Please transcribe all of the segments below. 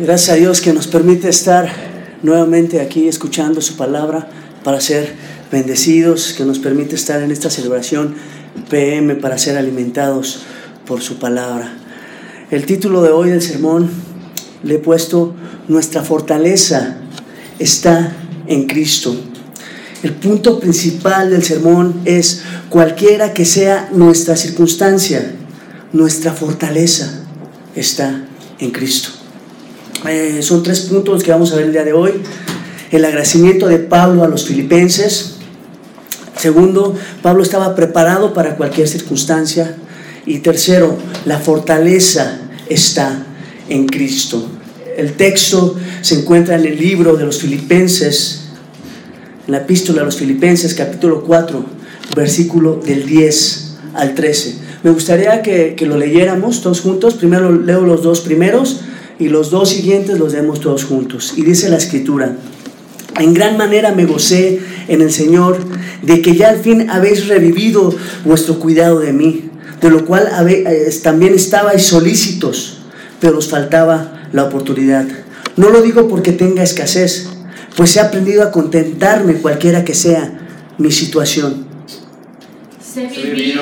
Gracias a Dios que nos permite estar nuevamente aquí escuchando su palabra para ser bendecidos, que nos permite estar en esta celebración PM para ser alimentados por su palabra. El título de hoy del sermón le he puesto Nuestra fortaleza está en Cristo. El punto principal del sermón es cualquiera que sea nuestra circunstancia, nuestra fortaleza está en Cristo. Eh, son tres puntos que vamos a ver el día de hoy. El agradecimiento de Pablo a los filipenses. Segundo, Pablo estaba preparado para cualquier circunstancia. Y tercero, la fortaleza está en Cristo. El texto se encuentra en el libro de los filipenses, en la epístola a los filipenses, capítulo 4, versículo del 10 al 13. Me gustaría que, que lo leyéramos todos juntos. Primero leo los dos primeros y los dos siguientes los leemos todos juntos. Y dice la escritura, en gran manera me gocé en el Señor de que ya al fin habéis revivido vuestro cuidado de mí, de lo cual eh, también estabais solícitos, pero os faltaba la oportunidad. No lo digo porque tenga escasez, pues he aprendido a contentarme cualquiera que sea mi situación. Sé vivir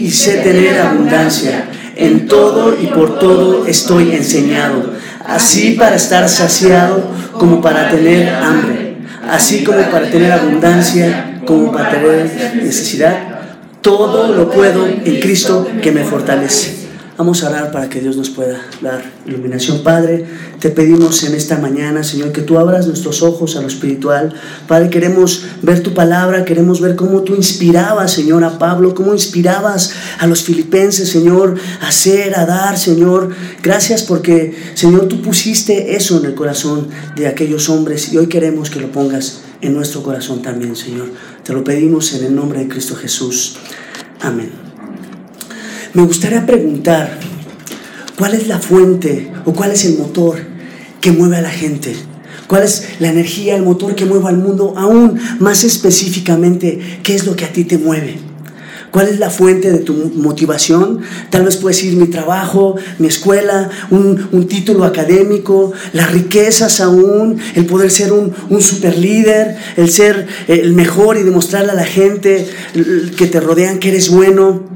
y sé tener abundancia en todo y por todo estoy enseñado, así para estar saciado como para tener hambre, así como para tener abundancia como para tener necesidad. Todo lo puedo en Cristo que me fortalece. Vamos a orar para que Dios nos pueda dar iluminación. Padre, te pedimos en esta mañana, Señor, que tú abras nuestros ojos a lo espiritual. Padre, queremos ver tu palabra, queremos ver cómo tú inspirabas, Señor, a Pablo, cómo inspirabas a los filipenses, Señor, a hacer, a dar, Señor. Gracias porque, Señor, tú pusiste eso en el corazón de aquellos hombres y hoy queremos que lo pongas en nuestro corazón también, Señor. Te lo pedimos en el nombre de Cristo Jesús. Amén. Me gustaría preguntar, ¿cuál es la fuente o cuál es el motor que mueve a la gente? ¿Cuál es la energía, el motor que mueve al mundo? Aún más específicamente, ¿qué es lo que a ti te mueve? ¿Cuál es la fuente de tu motivación? Tal vez puedes ir mi trabajo, mi escuela, un, título académico, las riquezas aún, el poder ser un, un super líder, el ser el mejor y demostrarle a la gente que te rodean que eres bueno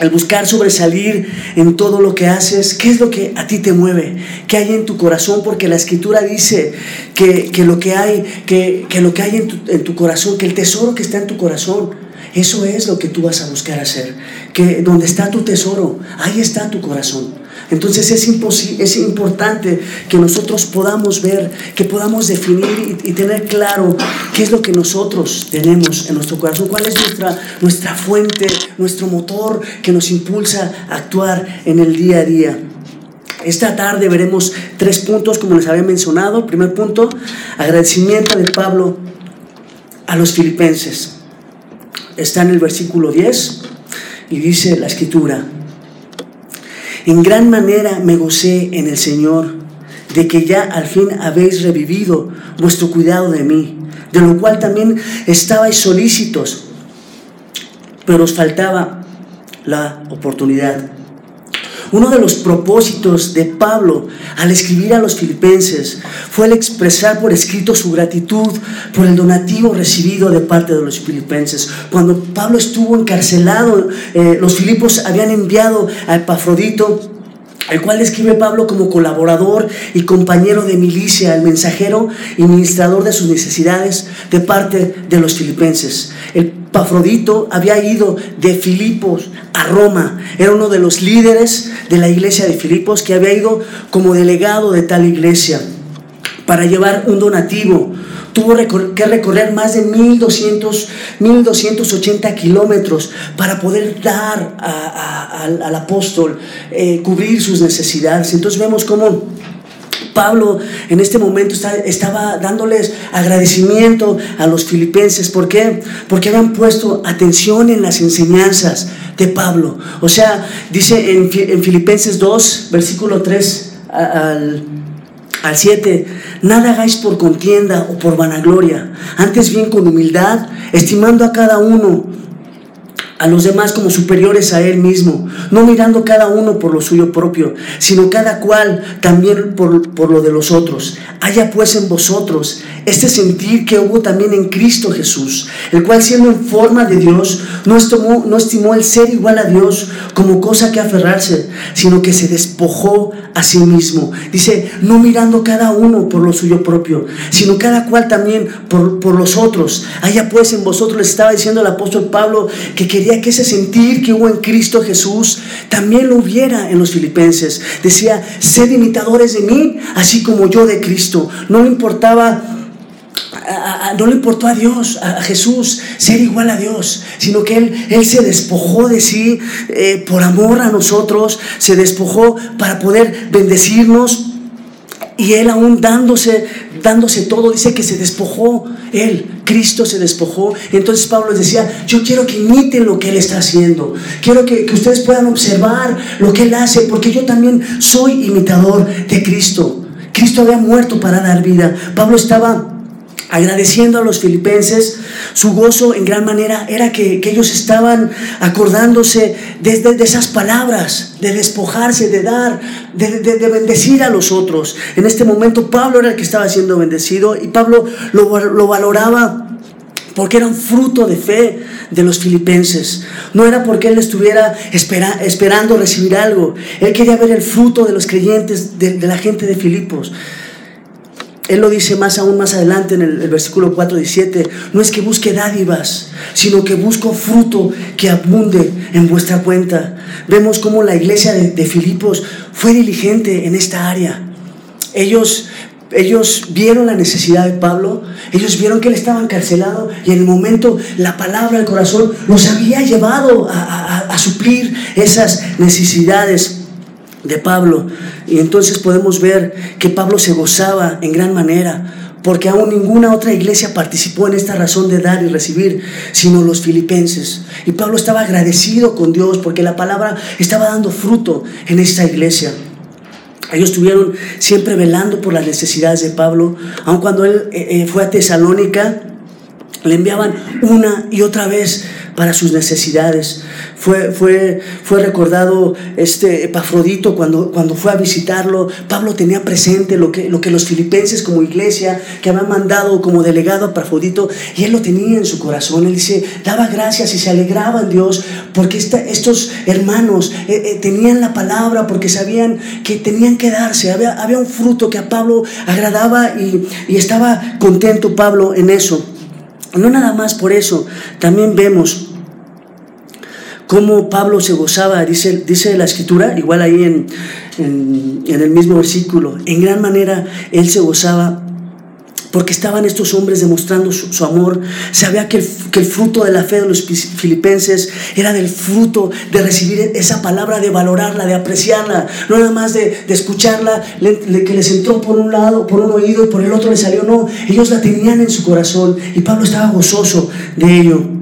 al buscar sobresalir en todo lo que haces, ¿qué es lo que a ti te mueve? ¿Qué hay en tu corazón? Porque la escritura dice que, lo que hay, que, lo que hay en tu, en tu, corazón, que el tesoro que está en tu corazón, eso es lo que tú vas a buscar hacer. Que donde está tu tesoro, ahí está tu corazón. Entonces es, es importante que nosotros podamos ver, que podamos definir y, tener claro qué es lo que nosotros tenemos en nuestro corazón, cuál es nuestra, nuestra fuente, nuestro motor que nos impulsa a actuar en el día a día. Esta tarde veremos tres puntos, como les había mencionado. Primer punto, agradecimiento de Pablo a los filipenses. Está en el versículo 10 y dice la escritura, en gran manera me gocé en el Señor de que ya al fin habéis revivido vuestro cuidado de mí, de lo cual también estabais solícitos, pero os faltaba la oportunidad. Uno de los propósitos de Pablo al escribir a los filipenses fue el expresar por escrito su gratitud por el donativo recibido de parte de los filipenses. Cuando Pablo estuvo encarcelado, eh, los filipos habían enviado a Epafrodito el cual escribe Pablo como colaborador y compañero de milicia, el mensajero y ministrador de sus necesidades de parte de los filipenses. El Pafrodito había ido de Filipos a Roma, era uno de los líderes de la iglesia de Filipos que había ido como delegado de tal iglesia para llevar un donativo. Tuvo que recorrer más de 1200, 1280 kilómetros para poder dar al apóstol, eh, cubrir sus necesidades. Entonces vemos cómo Pablo en este momento estaba dándoles agradecimiento a los filipenses. ¿Por qué? Porque habían puesto atención en las enseñanzas de Pablo. O sea, dice en, Filipenses 2, versículo 3 al, al 7, nada hagáis por contienda o por vanagloria, antes bien con humildad, estimando a cada uno a los demás como superiores a él mismo, no mirando cada uno por lo suyo propio, sino cada cual también por, lo de los otros. Haya pues en vosotros este sentir que hubo también en Cristo Jesús, el cual siendo en forma de Dios, no estimó, no estimó el ser igual a Dios como cosa que aferrarse, sino que se despojó a sí mismo. Dice, no mirando cada uno por lo suyo propio, sino cada cual también por, por los otros. Haya pues en vosotros, les estaba diciendo el apóstol Pablo, que quería que ese sentir que hubo en Cristo Jesús también lo hubiera en los filipenses. Decía, sed imitadores de mí, así como yo de Cristo. No le importaba no le importó a Dios, a Jesús, ser igual a Dios, sino que Él, él se despojó de sí eh, por amor a nosotros, se despojó para poder bendecirnos y Él aún dándose, dándose todo, dice que se despojó Él, Cristo se despojó. Entonces Pablo les decía, yo quiero que imiten lo que Él está haciendo. Quiero que, que, ustedes puedan observar lo que Él hace, porque yo también soy imitador de Cristo. Cristo había muerto para dar vida. Pablo estaba agradeciendo a los filipenses. Su gozo en gran manera era que, ellos estaban acordándose de, de, esas palabras, de despojarse, de dar, de, de, bendecir a los otros. En este momento Pablo era el que estaba siendo bendecido y Pablo lo, lo valoraba porque era un fruto de fe de los filipenses. No era porque él estuviera esperando recibir algo. Él quería ver el fruto de los creyentes, de, de la gente de Filipos. Él lo dice más aún más adelante en el, versículo 4, 17. No es que busque dádivas, sino que busco fruto que abunde en vuestra cuenta. Vemos cómo la iglesia de, Filipos fue diligente en esta área. Ellos, ellos vieron la necesidad de Pablo, ellos vieron que él estaba encarcelado y en el momento la palabra del corazón los había llevado a suplir esas necesidades de Pablo. Y entonces podemos ver que Pablo se gozaba en gran manera, porque aún ninguna otra iglesia participó en esta razón de dar y recibir, sino los filipenses. Y Pablo estaba agradecido con Dios porque la palabra estaba dando fruto en esta iglesia. Ellos estuvieron siempre velando por las necesidades de Pablo, aun cuando él eh, eh, fue a Tesalónica, le enviaban una y otra vez para sus necesidades. Fue, fue, fue recordado este Epafrodito cuando, cuando fue a visitarlo. Pablo tenía presente lo que, lo que los filipenses como iglesia que habían mandado como delegado a Epafrodito y él lo tenía en su corazón. Él dice, daba gracias y se alegraba en Dios porque estos hermanos eh, eh, tenían la palabra porque sabían que tenían que darse. Había, había un fruto que a Pablo agradaba y, y estaba contento Pablo en eso. No nada más por eso, también vemos cómo Pablo se gozaba, dice, dice la escritura, igual ahí en, en, en el mismo versículo, en gran manera él se gozaba porque estaban estos hombres demostrando su, amor. Sabía que el, fruto de la fe de los filipenses era del fruto de recibir esa palabra, de valorarla, de apreciarla, no nada más de, escucharla, que les entró por un lado, por un oído y por el otro le salió, no, ellos la tenían en su corazón y Pablo estaba gozoso de ello.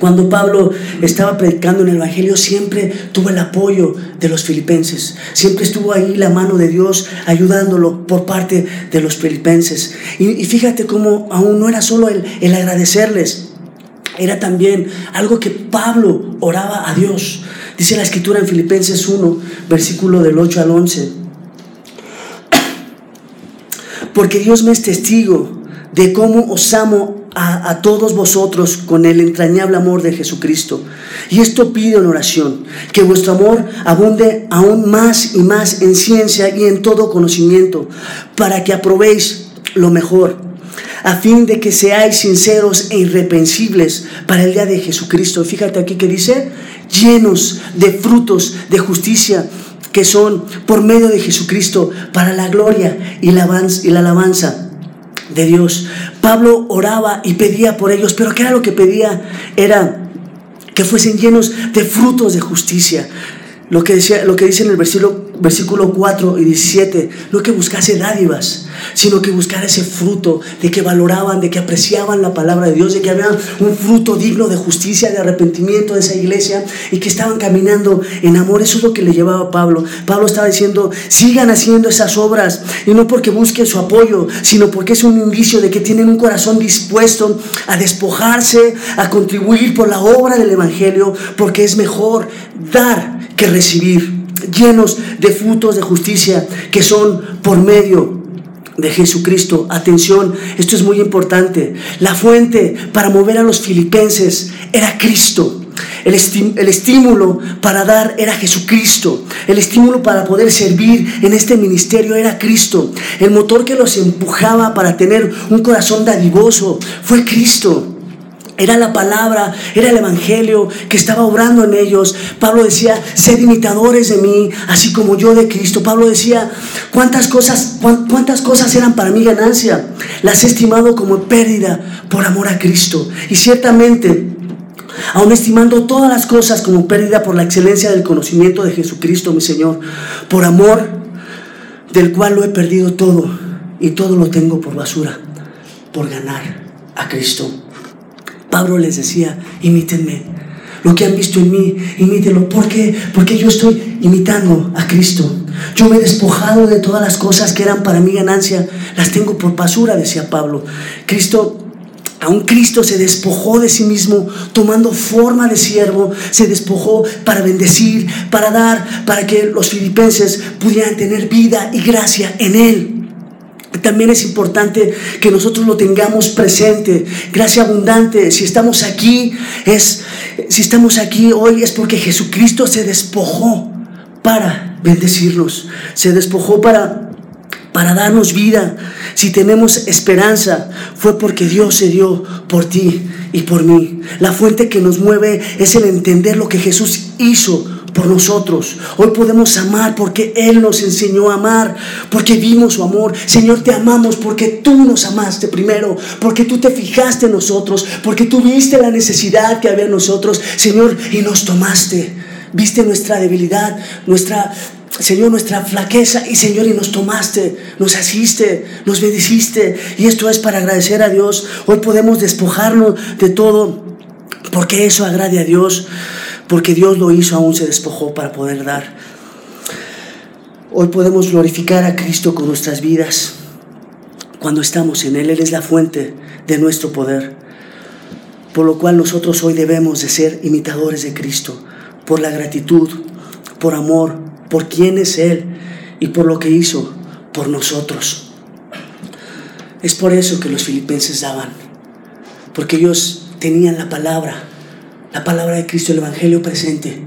Cuando Pablo estaba predicando en el Evangelio, siempre tuvo el apoyo de los filipenses. Siempre estuvo ahí la mano de Dios ayudándolo por parte de los filipenses. Y, fíjate cómo aún no era solo el, el agradecerles, era también algo que Pablo oraba a Dios. Dice la escritura en Filipenses 1, versículo del 8 al 11. Porque Dios me es testigo de cómo os amo a, todos vosotros con el entrañable amor de Jesucristo. Y esto pido en oración, que vuestro amor abunde aún más y más en ciencia y en todo conocimiento, para que aprobéis lo mejor, a fin de que seáis sinceros e irreprensibles para el día de Jesucristo. Fíjate aquí que dice, llenos de frutos de justicia que son por medio de Jesucristo para la gloria y la alabanza de Dios. Pablo oraba y pedía por ellos, pero ¿qué era lo que pedía? Era que fuesen llenos de frutos de justicia. Lo que, decía, lo que dice en el versículo, versículo 4 y 17, no que buscase dádivas, sino que buscara ese fruto de que valoraban, de que apreciaban la palabra de Dios, de que había un fruto digno de justicia, de arrepentimiento de esa iglesia y que estaban caminando en amor. Eso es lo que le llevaba a Pablo. Pablo estaba diciendo, sigan haciendo esas obras y no porque busquen su apoyo, sino porque es un indicio de que tienen un corazón dispuesto a despojarse, a contribuir por la obra del Evangelio, porque es mejor dar que recibir, llenos de frutos de justicia que son por medio de Jesucristo. Atención, esto es muy importante. La fuente para mover a los filipenses era Cristo. El, el, estímulo para dar era Jesucristo. El estímulo para poder servir en este ministerio era Cristo. El motor que los empujaba para tener un corazón dadivoso fue Cristo. Era la palabra, era el evangelio que estaba obrando en ellos. Pablo decía, sed imitadores de mí, así como yo de Cristo. Pablo decía, ¿cuántas cosas, cuántas cosas eran para mí ganancia? Las he estimado como pérdida por amor a Cristo. Y ciertamente, aun estimando todas las cosas como pérdida por la excelencia del conocimiento de Jesucristo, mi Señor, por amor del cual lo he perdido todo y todo lo tengo por basura, por ganar a Cristo. Pablo les decía, imítenme. Lo que han visto en mí, imítenlo. ¿Por qué? Porque yo estoy imitando a Cristo. Yo me he despojado de todas las cosas que eran para mi ganancia. Las tengo por basura, decía Pablo. Cristo Aún Cristo se despojó de sí mismo, tomando forma de siervo, se despojó para bendecir, para dar, para que los filipenses pudieran tener vida y gracia en Él. También es importante que nosotros lo tengamos presente. Gracia abundante. Si estamos aquí, es, si estamos aquí hoy es porque Jesucristo se despojó para bendecirnos. Se despojó para, para darnos vida. Si tenemos esperanza, fue porque Dios se dio por ti y por mí. La fuente que nos mueve es el entender lo que Jesús hizo por nosotros. Hoy podemos amar porque Él nos enseñó a amar, porque vimos su amor. Señor, te amamos porque tú nos amaste primero, porque tú te fijaste en nosotros, porque tú viste la necesidad que había en nosotros, Señor, y nos tomaste. Viste nuestra debilidad, nuestra Señor, nuestra flaqueza y Señor, y nos tomaste, nos asiste, nos bendiciste. Y esto es para agradecer a Dios. Hoy podemos despojarnos de todo porque eso agrade a Dios porque Dios lo hizo, aún se despojó para poder dar. Hoy podemos glorificar a Cristo con nuestras vidas. Cuando estamos en Él, Él es la fuente de nuestro poder. Por lo cual nosotros hoy debemos de ser imitadores de Cristo, por la gratitud, por amor, por quién es Él y por lo que hizo por nosotros. Es por eso que los filipenses daban, porque ellos tenían la palabra, la palabra de Cristo, el Evangelio presente.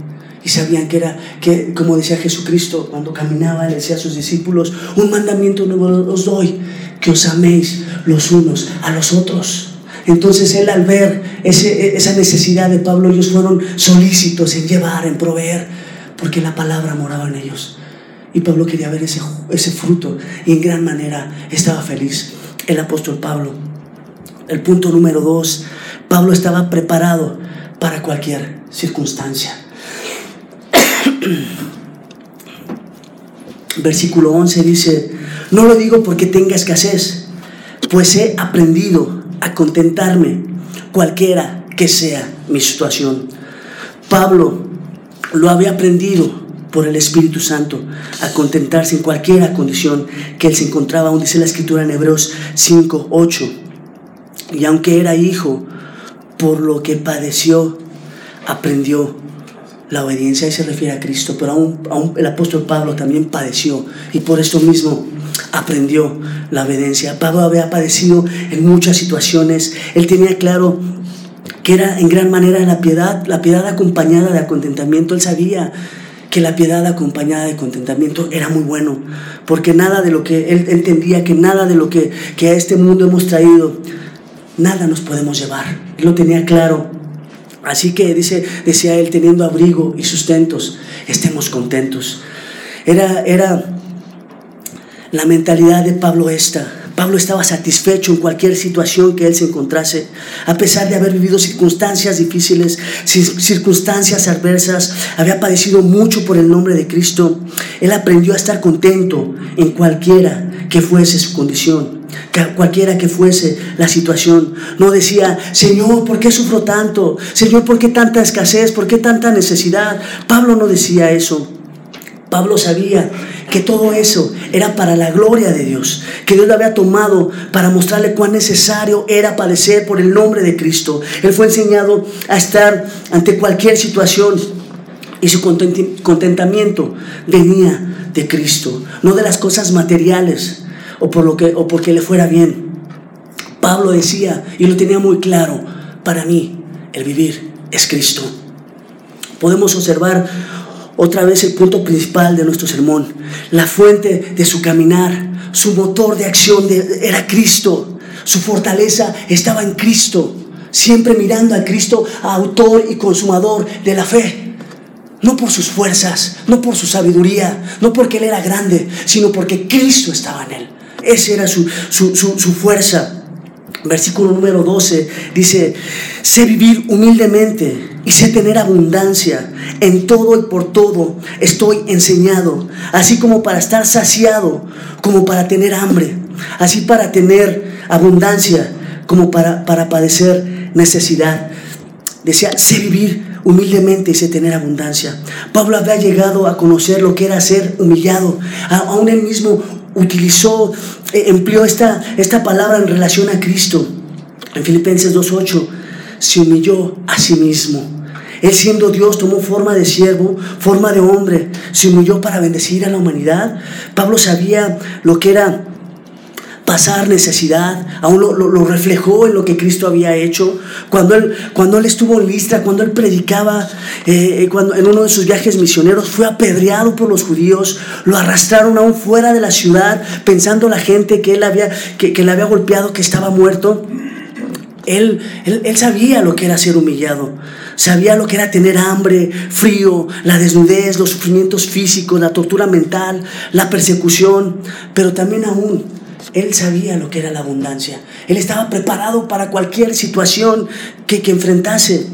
Y sabían que era, que como decía Jesucristo cuando caminaba, le decía a sus discípulos, un mandamiento nuevo os doy, que os améis los unos a los otros. Entonces él al ver esa necesidad de Pablo, ellos fueron solícitos en llevar, en proveer, porque la palabra moraba en ellos. Y Pablo quería ver ese, ese fruto y en gran manera estaba feliz. El apóstol Pablo. El punto número dos, Pablo estaba preparado para cualquier circunstancia. Versículo 11 dice, no lo digo porque tenga escasez, pues he aprendido a contentarme cualquiera que sea mi situación. Pablo lo había aprendido por el Espíritu Santo a contentarse en cualquier condición que él se encontraba, aún dice la escritura en Hebreos 5, 8. Y aunque era hijo, por lo que padeció, aprendió. La obediencia y se refiere a Cristo, pero aún, el apóstol Pablo también padeció y por esto mismo aprendió la obediencia. Pablo había padecido en muchas situaciones, él tenía claro que era en gran manera la piedad, la piedad acompañada de contentamiento, él sabía que la piedad acompañada de contentamiento era muy bueno, porque nada de lo que él entendía, que nada de lo que, que a este mundo hemos traído, nada nos podemos llevar. Lo tenía claro. Así que dice, decía él, teniendo abrigo y sustentos, estemos contentos. Era, era la mentalidad de Pablo esta. Pablo estaba satisfecho en cualquier situación que él se encontrase, a pesar de haber vivido circunstancias difíciles, circunstancias adversas, había padecido mucho por el nombre de Cristo. Él aprendió a estar contento en cualquiera que fuese su condición, cualquiera que fuese la situación. No decía, Señor, ¿por qué sufro tanto? Señor, ¿por qué tanta escasez? ¿Por qué tanta necesidad? Pablo no decía eso. Pablo sabía que todo eso era para la gloria de Dios, que Dios lo había tomado para mostrarle cuán necesario era padecer por el nombre de Cristo. Él fue enseñado a estar ante cualquier situación y su contentamiento venía de Cristo, no de las cosas materiales o, por lo que, o porque le fuera bien. Pablo decía, y lo tenía muy claro, para mí el vivir es Cristo. Podemos observar otra vez el punto principal de nuestro sermón. La fuente de su caminar, su motor de acción era Cristo. Su fortaleza estaba en Cristo. Siempre mirando a Cristo, autor y consumador de la fe. No por sus fuerzas, no por su sabiduría, no porque Él era grande, sino porque Cristo estaba en Él. Esa era su, su, su fuerza. Versículo número 12 dice, sé vivir humildemente y sé tener abundancia. En todo y por todo estoy enseñado, así como para estar saciado, como para tener hambre, así para tener abundancia, como para, para padecer necesidad. Decía, sé vivir humildemente y sé tener abundancia. Pablo había llegado a conocer lo que era ser humillado. Aún él mismo utilizó, eh, empleó esta, esta palabra en relación a Cristo. En Filipenses 2.8, se humilló a sí mismo él siendo Dios tomó forma de siervo, forma de hombre, se humilló para bendecir a la humanidad. Pablo sabía lo que era pasar necesidad, aún lo, reflejó en lo que Cristo había hecho. Cuando él, cuando él estuvo en Listra, cuando él predicaba, eh, cuando en uno de sus viajes misioneros fue apedreado por los judíos, lo arrastraron aún fuera de la ciudad, pensando la gente que él había, que, le había golpeado, que estaba muerto. Él, él, él sabía lo que era ser humillado. Sabía lo que era tener hambre, frío, la desnudez, los sufrimientos físicos, la tortura mental, la persecución, pero también aún él sabía lo que era la abundancia. Él estaba preparado para cualquier situación que, enfrentase.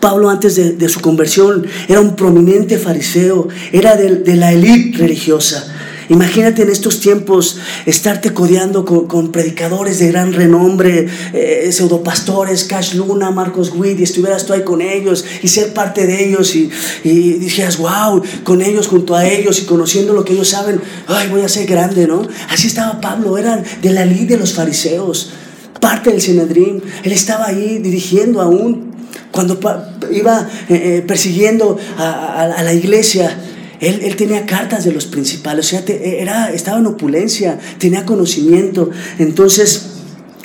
Pablo antes de, su conversión era un prominente fariseo, era de, de la élite religiosa. Imagínate en estos tiempos estarte codeando con, predicadores de gran renombre, eh, pseudopastores, Cash Luna, Marcos Witt, y estuvieras tú ahí con ellos y ser parte de ellos y, y dijeras, wow, con ellos, junto a ellos y conociendo lo que ellos saben, ay, voy a ser grande, ¿no? Así estaba Pablo, era de la ley de los fariseos, parte del Sinedrín, él estaba ahí dirigiendo aún cuando iba eh, eh, persiguiendo a, la iglesia, él, tenía cartas de los principales, o sea, era, estaba en opulencia, tenía conocimiento. Entonces,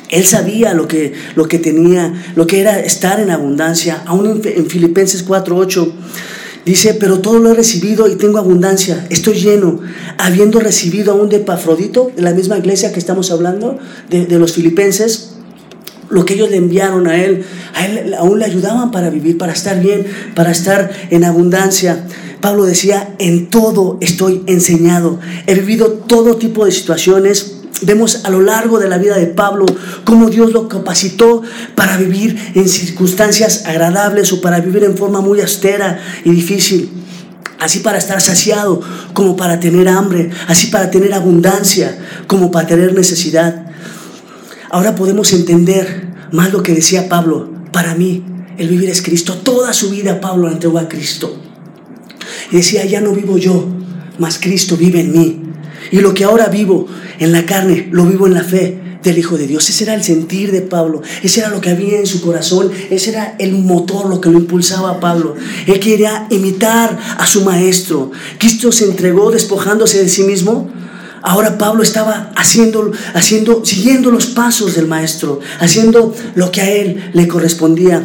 él sabía lo que, lo que tenía, lo que era estar en abundancia. Aún en, en Filipenses 4:8 dice: Pero todo lo he recibido y tengo abundancia, estoy lleno, habiendo recibido aún de Epafrodito, de la misma iglesia que estamos hablando, de, de los filipenses lo que ellos le enviaron a él, a él aún le ayudaban para vivir, para estar bien, para estar en abundancia. Pablo decía, en todo estoy enseñado. He vivido todo tipo de situaciones. Vemos a lo largo de la vida de Pablo cómo Dios lo capacitó para vivir en circunstancias agradables o para vivir en forma muy austera y difícil. Así para estar saciado como para tener hambre, así para tener abundancia como para tener necesidad. Ahora podemos entender más lo que decía Pablo. Para mí, el vivir es Cristo. Toda su vida Pablo entregó a Cristo. Y decía, ya no vivo yo, mas Cristo vive en mí. Y lo que ahora vivo en la carne, lo vivo en la fe del Hijo de Dios. Ese era el sentir de Pablo. Ese era lo que había en su corazón. Ese era el motor, lo que lo impulsaba a Pablo. Él quería imitar a su maestro. Cristo se entregó despojándose de sí mismo. Ahora Pablo estaba haciendo, haciendo, siguiendo los pasos del maestro, haciendo lo que a él le correspondía.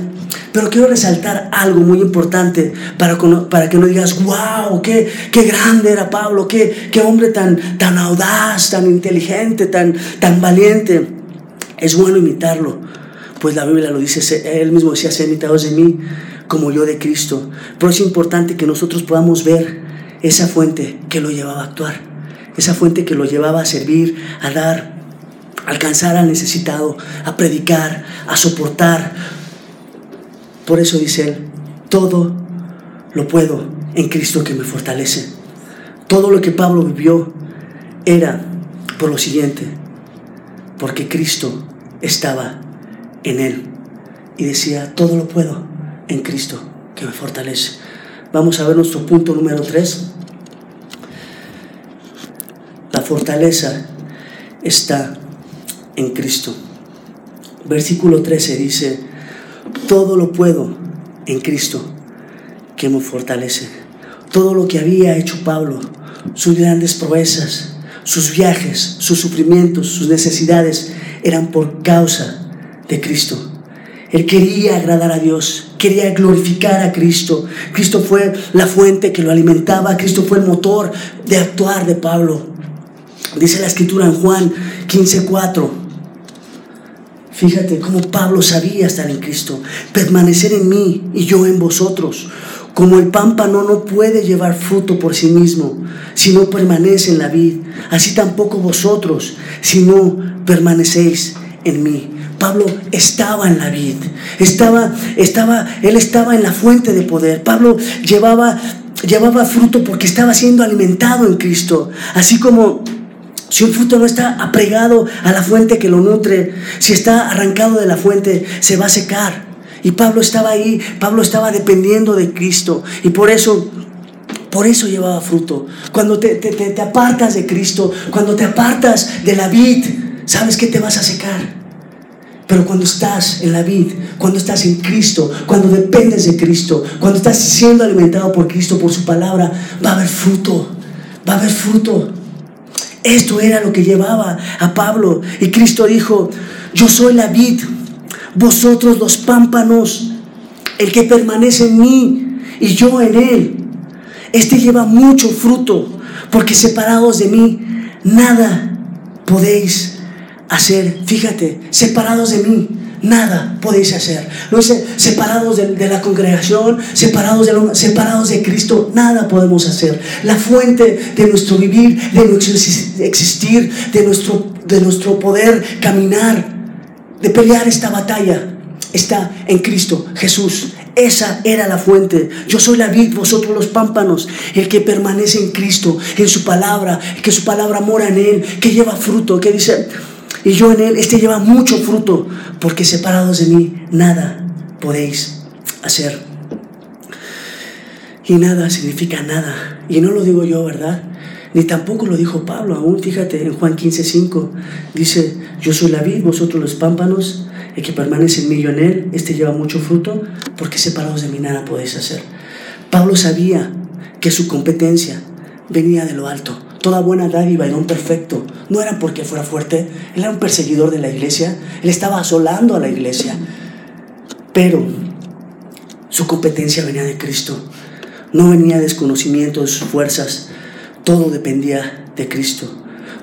Pero quiero resaltar algo muy importante para, para que no digas, wow, qué, qué grande era Pablo, qué, qué hombre tan, tan audaz, tan inteligente, tan, tan valiente. Es bueno imitarlo, pues la Biblia lo dice, él mismo decía, ser imitados de mí como yo de Cristo. Pero es importante que nosotros podamos ver esa fuente que lo llevaba a actuar, esa fuente que lo llevaba a servir, a dar, alcanzar al necesitado, a predicar, a soportar. Por eso dice él, todo lo puedo en Cristo que me fortalece. Todo lo que Pablo vivió era por lo siguiente, porque Cristo estaba en él y decía, todo lo puedo en Cristo que me fortalece. Vamos a ver nuestro punto número 3. La fortaleza está en Cristo. Versículo 13 dice, todo lo puedo en Cristo que me fortalece. Todo lo que había hecho Pablo, sus grandes proezas, sus viajes, sus sufrimientos, sus necesidades, eran por causa de Cristo. Él quería agradar a Dios, quería glorificar a Cristo. Cristo fue la fuente que lo alimentaba, Cristo fue el motor de actuar de Pablo. Dice la escritura en Juan 15:4. Fíjate cómo Pablo sabía estar en Cristo, permanecer en mí y yo en vosotros. Como el pámpano no puede llevar fruto por sí mismo si no permanece en la vid, así tampoco vosotros si no permanecéis en mí. Pablo estaba en la vid, estaba, estaba, él estaba en la fuente de poder. Pablo llevaba, llevaba fruto porque estaba siendo alimentado en Cristo, así como si un fruto no está apregado a la fuente que lo nutre, si está arrancado de la fuente, se va a secar. Y Pablo estaba ahí, Pablo estaba dependiendo de Cristo. Y por eso, por eso llevaba fruto. Cuando te, te, te apartas de Cristo, cuando te apartas de la vid, ¿sabes que te vas a secar? Pero cuando estás en la vid, cuando estás en Cristo, cuando dependes de Cristo, cuando estás siendo alimentado por Cristo, por su palabra, va a haber fruto, va a haber fruto. Esto era lo que llevaba a Pablo. Y Cristo dijo, yo soy la vid, vosotros los pámpanos, el que permanece en mí y yo en él. Este lleva mucho fruto, porque separados de mí, nada podéis hacer. Fíjate, separados de mí, nada podéis hacer. No dice separados de, la congregación, separados de, separados de Cristo, nada podemos hacer. La fuente de nuestro vivir, de nuestro existir, de nuestro, de nuestro poder caminar, de pelear esta batalla, está en Cristo Jesús. Esa era la fuente. Yo soy la vid, vosotros los pámpanos. El que permanece en Cristo, en su palabra, que su palabra mora en él, que lleva fruto, que dice, y yo en él, este lleva mucho fruto, porque separados de mí nada podéis hacer. Y nada significa nada. Y no lo digo yo, ¿verdad? Ni tampoco lo dijo Pablo, aún fíjate en Juan 15:5 dice, yo soy la vid, vosotros los pámpanos, el que permanece en mí yo en él, este lleva mucho fruto, porque separados de mí nada podéis hacer. Pablo sabía que su competencia venía de lo alto. Toda buena dádiva y don perfecto. No era porque fuera fuerte, él era un perseguidor de la iglesia, él estaba asolando a la iglesia, pero su competencia venía de Cristo, no venía de desconocimiento de sus fuerzas, todo dependía de Cristo.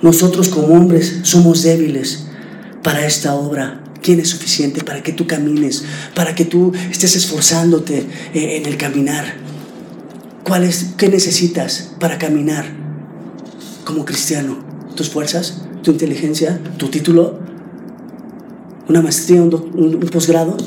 Nosotros como hombres somos débiles para esta obra. ¿Quién es suficiente para que tú camines, para que tú estés esforzándote eh, en el caminar? ¿Cuál es, ¿Qué necesitas para caminar como cristiano? ¿Tus fuerzas? ¿Tu inteligencia? ¿Tu título? ¿Una maestría? ¿Un, posgrado?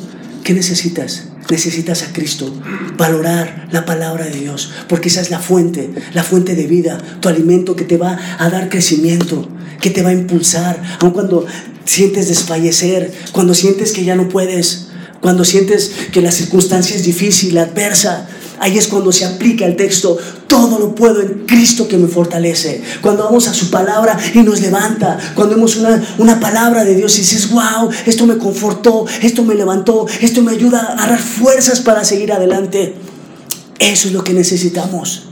¿Qué necesitas? necesitas a Cristo, valorar la palabra de Dios, porque esa es la fuente, la fuente de vida, tu alimento que te va a dar crecimiento, que te va a impulsar, aun cuando sientes desfallecer, cuando sientes que ya no puedes, cuando sientes que la circunstancia es difícil, adversa, Ahí es cuando se aplica el texto, todo lo puedo en Cristo que me fortalece. Cuando vamos a su palabra y nos levanta, cuando vemos una, una palabra de Dios y dices, wow, esto me confortó, esto me levantó, esto me ayuda a agarrar fuerzas para seguir adelante. Eso es lo que necesitamos.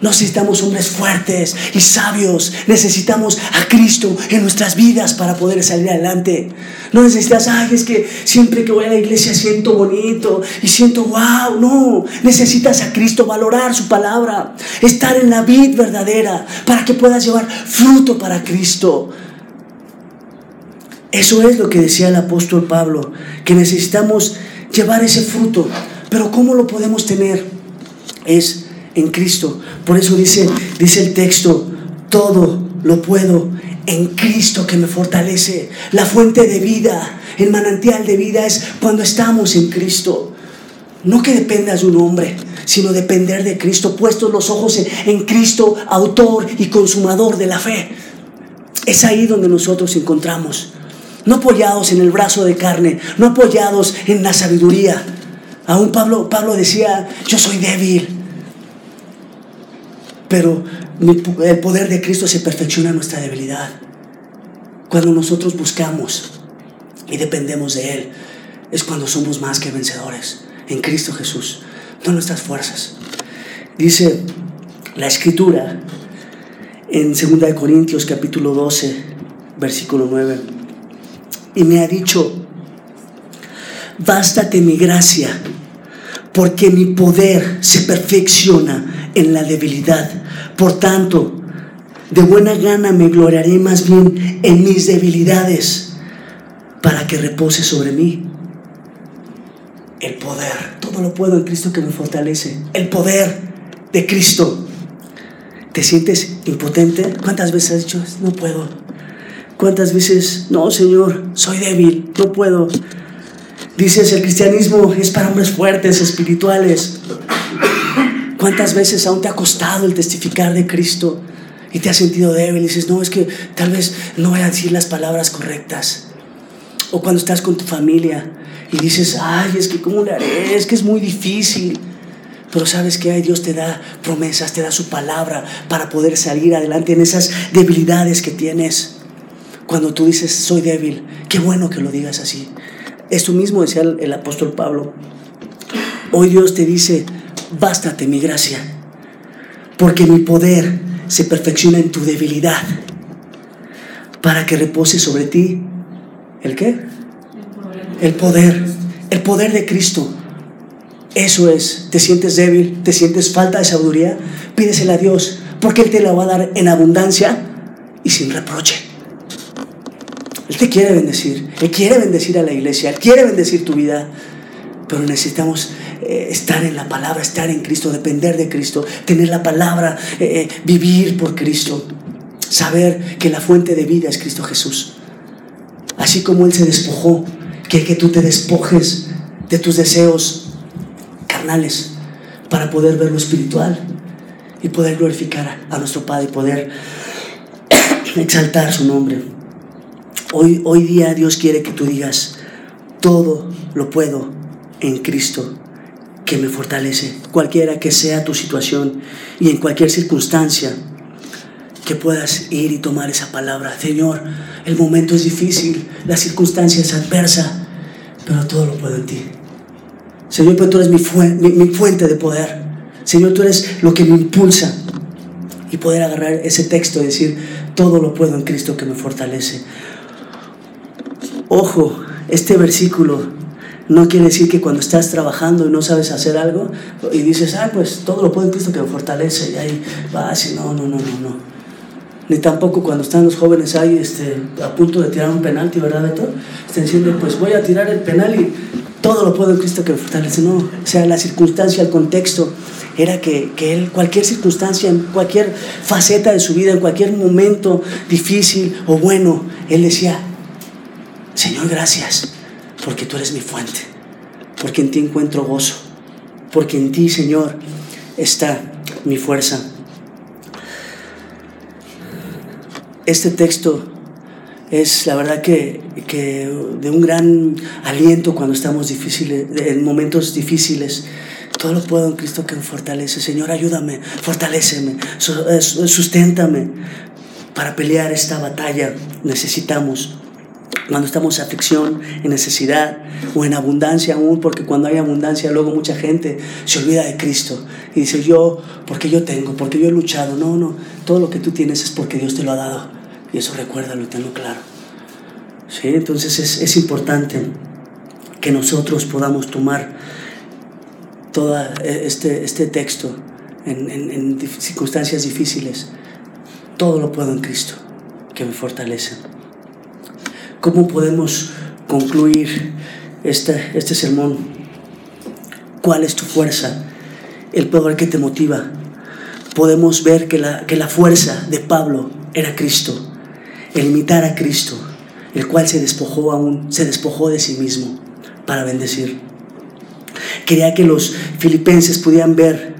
Necesitamos hombres fuertes y sabios. Necesitamos a Cristo en nuestras vidas para poder salir adelante. No necesitas, ay, es que siempre que voy a la iglesia siento bonito y siento, wow. No, necesitas a Cristo, valorar su palabra, estar en la vid verdadera para que puedas llevar fruto para Cristo. Eso es lo que decía el apóstol Pablo, que necesitamos llevar ese fruto. Pero ¿cómo lo podemos tener? Es en Cristo. Por eso dice, dice el texto, todo lo puedo en Cristo que me fortalece. La fuente de vida, el manantial de vida es cuando estamos en Cristo. No que dependas de un hombre, sino depender de Cristo, puestos los ojos en, Cristo, autor y consumador de la fe. Es ahí donde nosotros encontramos, no apoyados en el brazo de carne, no apoyados en la sabiduría. Aún Pablo, Pablo decía, yo soy débil, pero el poder de Cristo se perfecciona en nuestra debilidad. Cuando nosotros buscamos y dependemos de Él, es cuando somos más que vencedores en Cristo Jesús, no nuestras fuerzas. Dice la escritura en 2 Corintios capítulo 12, versículo 9, y me ha dicho, bástate mi gracia, porque mi poder se perfecciona en la debilidad. Por tanto, de buena gana me gloriaré más bien en mis debilidades, para que repose sobre mí el poder. Todo lo puedo en Cristo que me fortalece. El poder de Cristo. ¿Te sientes impotente? ¿Cuántas veces has dicho, no puedo? ¿Cuántas veces, no, Señor, soy débil, no puedo? Dices, el cristianismo es para hombres fuertes, espirituales. ¿Cuántas veces aún te ha costado el testificar de Cristo y te has sentido débil? Y dices, no, es que tal vez no voy a decir las palabras correctas. O cuando estás con tu familia y dices, ay, es que cómo le haré, es que es muy difícil. Pero sabes que Dios te da promesas, te da su palabra para poder salir adelante en esas debilidades que tienes. Cuando tú dices, soy débil, qué bueno que lo digas así. Esto mismo decía el, apóstol Pablo. Hoy Dios te dice, bástate mi gracia, porque mi poder se perfecciona en tu debilidad, para que repose sobre ti. ¿El qué? El poder, el poder de Cristo. Eso es, te sientes débil, te sientes falta de sabiduría, pídesela a Dios, porque Él te la va a dar en abundancia y sin reproche. Él te quiere bendecir, Él quiere bendecir a la iglesia, Él quiere bendecir tu vida, pero necesitamos eh, estar en la palabra, estar en Cristo, depender de Cristo, tener la palabra, eh, eh, vivir por Cristo, saber que la fuente de vida es Cristo Jesús. Así como Él se despojó, que, que tú te despojes de tus deseos carnales para poder ver lo espiritual y poder glorificar a nuestro Padre y poder exaltar su nombre. Hoy, hoy día Dios quiere que tú digas, todo lo puedo en Cristo que me fortalece, cualquiera que sea tu situación y en cualquier circunstancia, que puedas ir y tomar esa palabra. Señor, el momento es difícil, la circunstancia es adversa, pero todo lo puedo en ti. Señor, pero tú eres mi, mi fuente de poder. Señor, tú eres lo que me impulsa. Y poder agarrar ese texto y decir, todo lo puedo en Cristo que me fortalece. Ojo, este versículo no quiere decir que cuando estás trabajando y no sabes hacer algo y dices, ay, pues todo lo puedo en Cristo que me fortalece y ahí vas y no, no, no, no, no. Ni tampoco cuando están los jóvenes ahí este, a punto de tirar un penalti, ¿verdad, Beto? Están diciendo, pues voy a tirar el penal y todo lo puedo en Cristo que me fortalece. No, o sea, la circunstancia, el contexto era que, que él, cualquier circunstancia, en cualquier faceta de su vida, en cualquier momento difícil o bueno, él decía, Señor, gracias, porque tú eres mi fuente, porque en ti encuentro gozo, porque en ti, Señor, está mi fuerza. Este texto es la verdad que, de un gran aliento cuando estamos difíciles, en momentos difíciles. Todo lo puedo en Cristo que me fortalece. Señor, ayúdame, fortaléceme, susténtame. Para pelear esta batalla necesitamos cuando estamos en aflicción, en necesidad o en abundancia aún, porque cuando hay abundancia luego mucha gente se olvida de Cristo y dice yo, porque yo tengo, porque yo he luchado. No, no, todo lo que tú tienes es porque Dios te lo ha dado y eso recuérdalo tenlo claro. ¿Sí? Entonces es, es importante que nosotros podamos tomar todo este, este texto en, en, en circunstancias difíciles. Todo lo puedo en Cristo, que me fortalece. ¿Cómo podemos concluir este, este sermón? ¿Cuál es tu fuerza? El poder que te motiva. Podemos ver que la, que la fuerza de Pablo era Cristo. el imitar a Cristo, el cual se despojó aún, se despojó de sí mismo para bendecir. Quería que los filipenses pudieran ver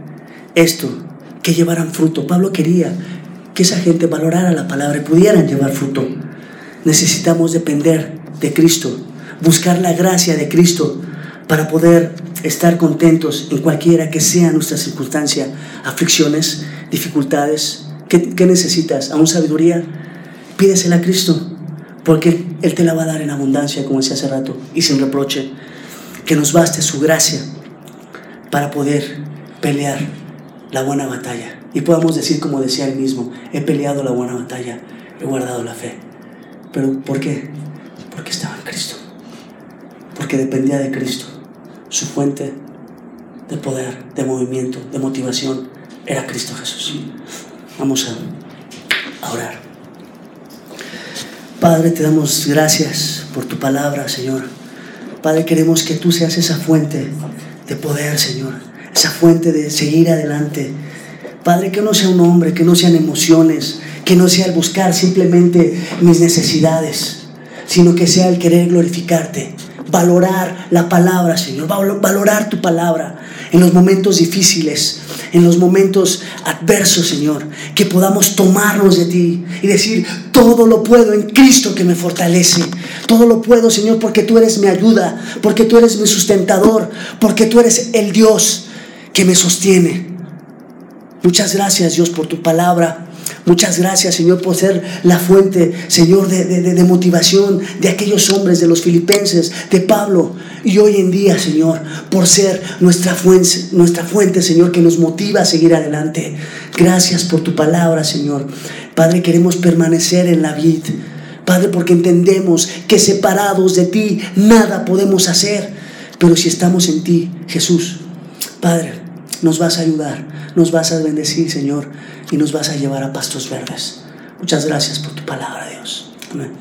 esto, que llevaran fruto. Pablo quería que esa gente valorara la palabra y pudieran llevar fruto. Necesitamos depender de Cristo, buscar la gracia de Cristo para poder estar contentos en cualquiera que sea nuestra circunstancia, aflicciones, dificultades. ¿Qué, qué necesitas? ¿Aún sabiduría? Pídesela a Cristo, porque Él te la va a dar en abundancia, como decía hace rato, y sin reproche. Que nos baste su gracia para poder pelear la buena batalla. Y podamos decir, como decía él mismo, he peleado la buena batalla, he guardado la fe. ¿Pero por qué? Porque estaba en Cristo. Porque dependía de Cristo. Su fuente de poder, de movimiento, de motivación, era Cristo Jesús. Vamos a, orar. Padre, te damos gracias por tu palabra, Señor. Padre, queremos que tú seas esa fuente de poder, Señor. Esa fuente de seguir adelante. Padre, que no sea un hombre, que no sean emociones, que no sea el buscar simplemente mis necesidades, sino que sea el querer glorificarte, valorar la palabra, Señor, valorar tu palabra en los momentos difíciles, en los momentos adversos, Señor, que podamos tomarnos de ti y decir, todo lo puedo en Cristo que me fortalece. Todo lo puedo, Señor, porque tú eres mi ayuda, porque tú eres mi sustentador, porque tú eres el Dios que me sostiene. Muchas gracias, Dios, por tu palabra. Muchas gracias, Señor, por ser la fuente, Señor, de, motivación de aquellos hombres, de los filipenses, de Pablo. Y hoy en día, Señor, por ser nuestra fuente, nuestra fuente, Señor, que nos motiva a seguir adelante. Gracias por tu palabra, Señor. Padre, queremos permanecer en la vid. Padre, porque entendemos que separados de ti nada podemos hacer. Pero si estamos en ti, Jesús, Padre, nos vas a ayudar, nos vas a bendecir, Señor y nos vas a llevar a pastos verdes. Muchas gracias por tu palabra, Dios. Amén.